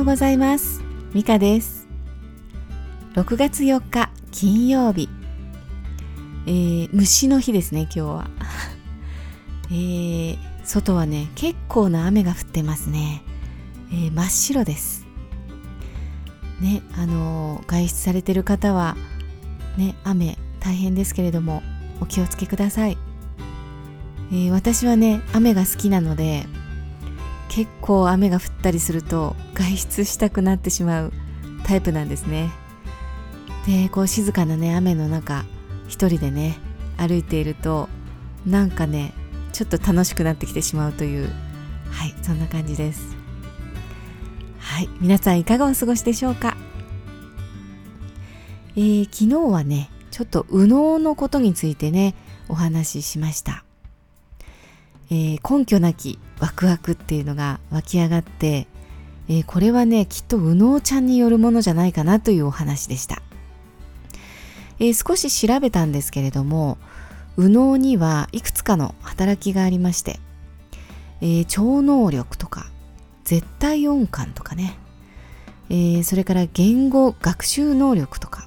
ようございます。ミカです。6月4日金曜日、えー、虫の日ですね今日は。えー、外はね結構な雨が降ってますね、えー、真っ白です。ねあの外出されてる方はね雨大変ですけれどもお気をつけください、えー、私はね雨が好きなので結構雨が降ったりすると外出したくなってしまうタイプなんですね。でこう静かなね雨の中一人でね歩いているとなんかねちょっと楽しくなってきてしまうというはいそんな感じです。はい皆さんいかがお過ごしでしょうか？えー、昨日はねちょっと右脳のことについてねお話ししました。えー、根拠なきワクワクっていうのが湧き上がって、えー、これはねきっと右脳ちゃんによるものじゃないかなというお話でした、えー、少し調べたんですけれども右脳にはいくつかの働きがありまして、え超能力とか絶対音感とかね、えそれから言語学習能力とか、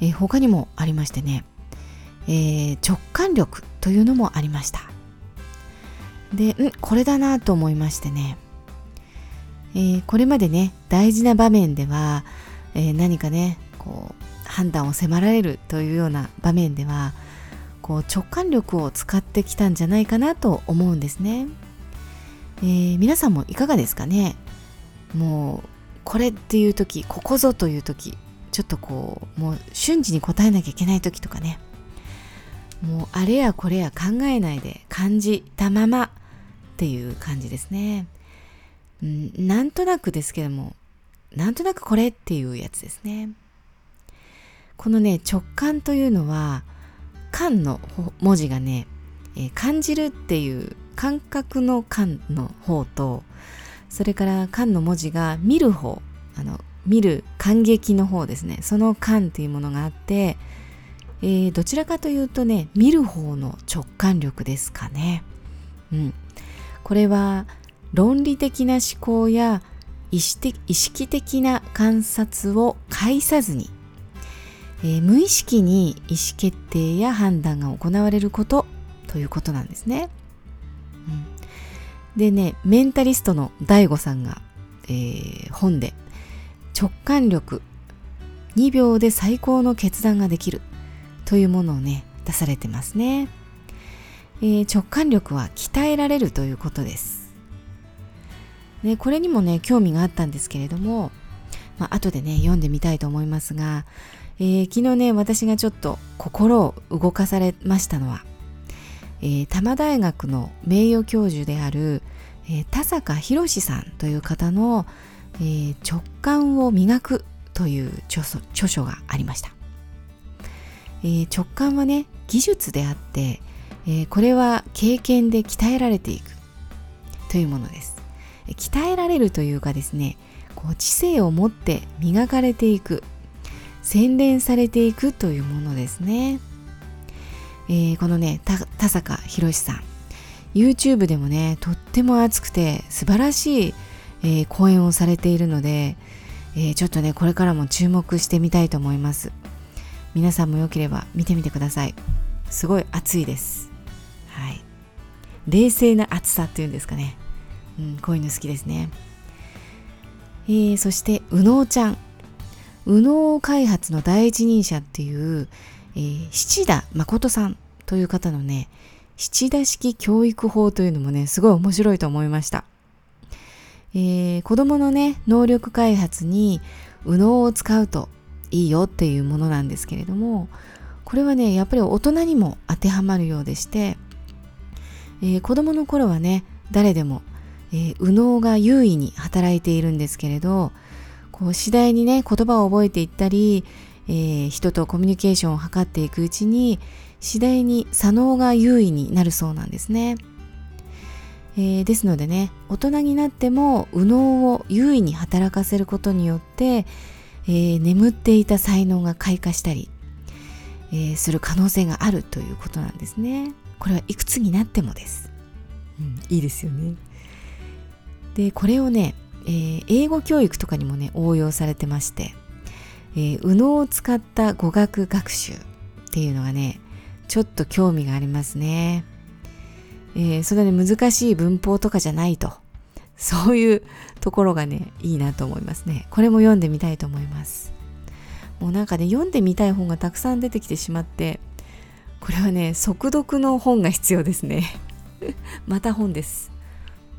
え他にもありましてね、え直感力というのもありました。で、ん、これだなと思いましてね、えー、これまでね、大事な場面では、えー、何かね、こう、判断を迫られるというような場面では、こう直感力を使ってきたんじゃないかなと思うんですね。えー、皆さんもいかがですかね。もうこれっていう時ここぞという時ちょっとこうもう瞬時に答えなきゃいけない時とかね。もうあれやこれや考えないで感じたままっていう感じですね。うん、なんとなくですけども、なんとなくこれっていうやつですね。このね、直感というのは、感の文字がね、えー、感じるっていう感覚の感の方と、それから感の文字が見る方、あの、見る感激の方ですね。その感っていうものがあって、えー、どちらかというとね、見る方の直感力ですかね。うん。これは論理的な思考や意識的な観察を介さずに、えー、無意識に意思決定や判断が行われることということなんですね。うん、でねメンタリストの DAIGO さんが、えー、本で直感力2秒で最高の決断ができるというものをね出されてますね。えー、直感力は鍛えられるということです。ね、これにもね、興味があったんですけれども、まあ、後でね、読んでみたいと思いますが、えー、昨日ね、私がちょっと心を動かされましたのは、えー、多摩大学の名誉教授である、えー、田坂博さんという方の、えー、直感を磨くという著書がありました、え、直感はね技術であってえー、これは経験で鍛えられていく。というものです。鍛えられるというかですねこう知性を持って磨かれていく。洗練されていくというものですね、えー、このね田坂宏さん。YouTube でもねとっても熱くて素晴らしい、えー、講演をされているので、えー、ちょっとねこれからも注目してみたいと思います。皆さんもよければ見てみてください。すごい熱いです。はい。冷静な暑さっていうんですかね、うん、こういうの好きですね、えー、そして右脳ちゃん。右脳開発の第一人者っていう、えー、七田誠さんという方のね七田式教育法というのもねすごい面白いと思いました、えー、子供のね能力開発に右脳を使うといいよっていうものなんですけれどもこれはねやっぱり大人にも当てはまるようでしてえー、子供の頃はね誰でも、えー、右脳が優位に働いているんですけれどこう次第にね言葉を覚えていったり、えー、人とコミュニケーションを図っていくうちに次第に左脳が優位になるそうなんですね。えー、ですのでね大人になっても右脳を優位に働かせることによって、えー、眠っていた才能が開花したり、えー、する可能性があるということなんですね。これはいくつになってもです、うん、いいですよねでこれをねえー、英語教育とかにもね応用されてまして、えー、右脳を使った語学学習っていうのがねちょっと興味がありますね。えー、それはね難しい文法とかじゃないとそういうところがねいいなと思いますね。これも読んでみたいと思います。もうなんかね読んでみたい本がたくさん出てきてしまってこれはね速読の本が必要ですね。また本です、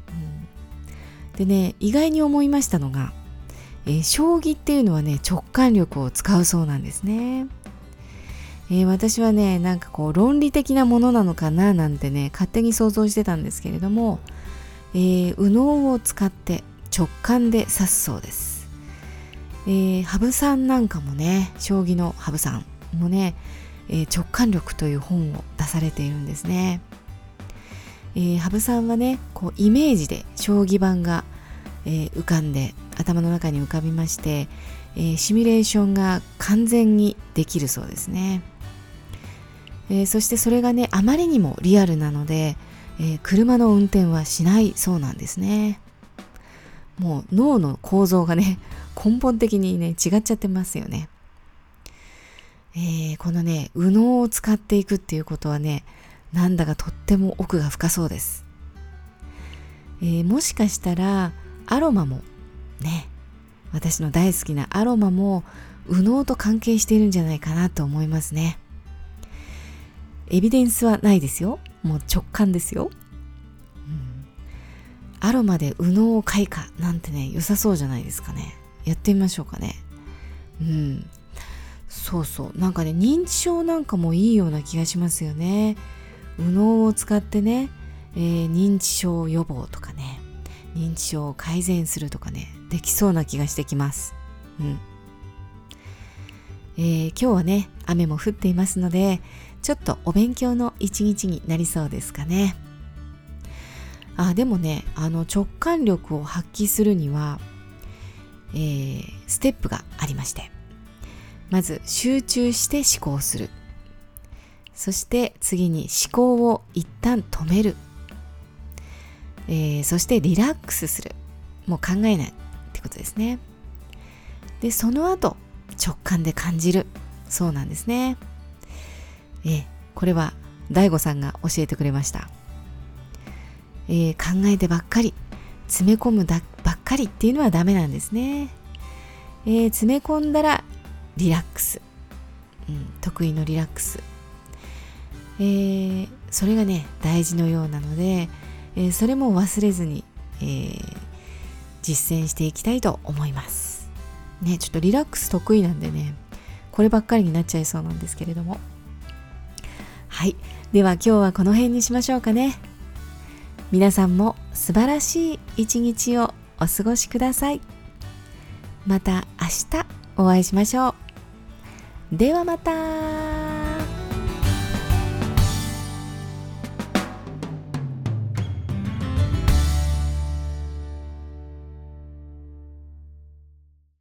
うん、でね意外に思いましたのが、えー、将棋っていうのはね直感力を使うそうなんですね、えー、私はねなんかこう論理的なものなのかななんてね勝手に想像してたんですけれども、えー、右脳を使って直感で指すそうです。えー、羽生さんなんかもね将棋の羽生さんもね、えー、直感力という本を出されているんですね、えー、羽生さんはねこうイメージで将棋盤が、えー、浮かんで頭の中に浮かびまして、え、シミュレーションが完全にできるそうですね、え、そしてそれがねあまりにもリアルなので、え、車の運転はしないそうなんですね。もう脳の構造がね根本的にね違っちゃってますよね。えー、このね右脳を使っていくっていうことはねなんだかとっても奥が深そうです。えー、もしかしたらアロマもね私の大好きなアロマも右脳と関係しているんじゃないかなと思いますね。エビデンスはないですよ。もう直感ですよ。うん、アロマで右脳を開花なんてね良さそうじゃないですかね。やってみましょうかねうんそうそう。なんかね認知症なんかもいいような気がしますよね。右脳を使ってね、えー、認知症予防とかね認知症を改善するとかねできそうな気がしてきます。うん。えー、今日はね雨も降っていますのでちょっとお勉強の一日になりそうですかね。あでもねあの直感力を発揮するにはえー、ステップがありまして。まず集中して思考する。そして次に思考を一旦止める、えー、そしてリラックスする。もう考えないってことですね。でその後直感で感じる。そうなんですね。えー、これは DAIGO さんが教えてくれました、えー、考えてばっかり。詰め込むだばっかりっていうのはダメなんですね。えー、詰め込んだらリラックス、うん、得意のリラックス、えー、それがね大事のようなので、えー、それも忘れずに、えー、実践していきたいと思います。ね、ちょっとリラックス得意なんでねこればっかりになっちゃいそうなんですけれどもはいでは今日はこの辺にしましょうかね皆さんも素晴らしい一日をお過ごしください。また明日お会いしましょう。ではまた。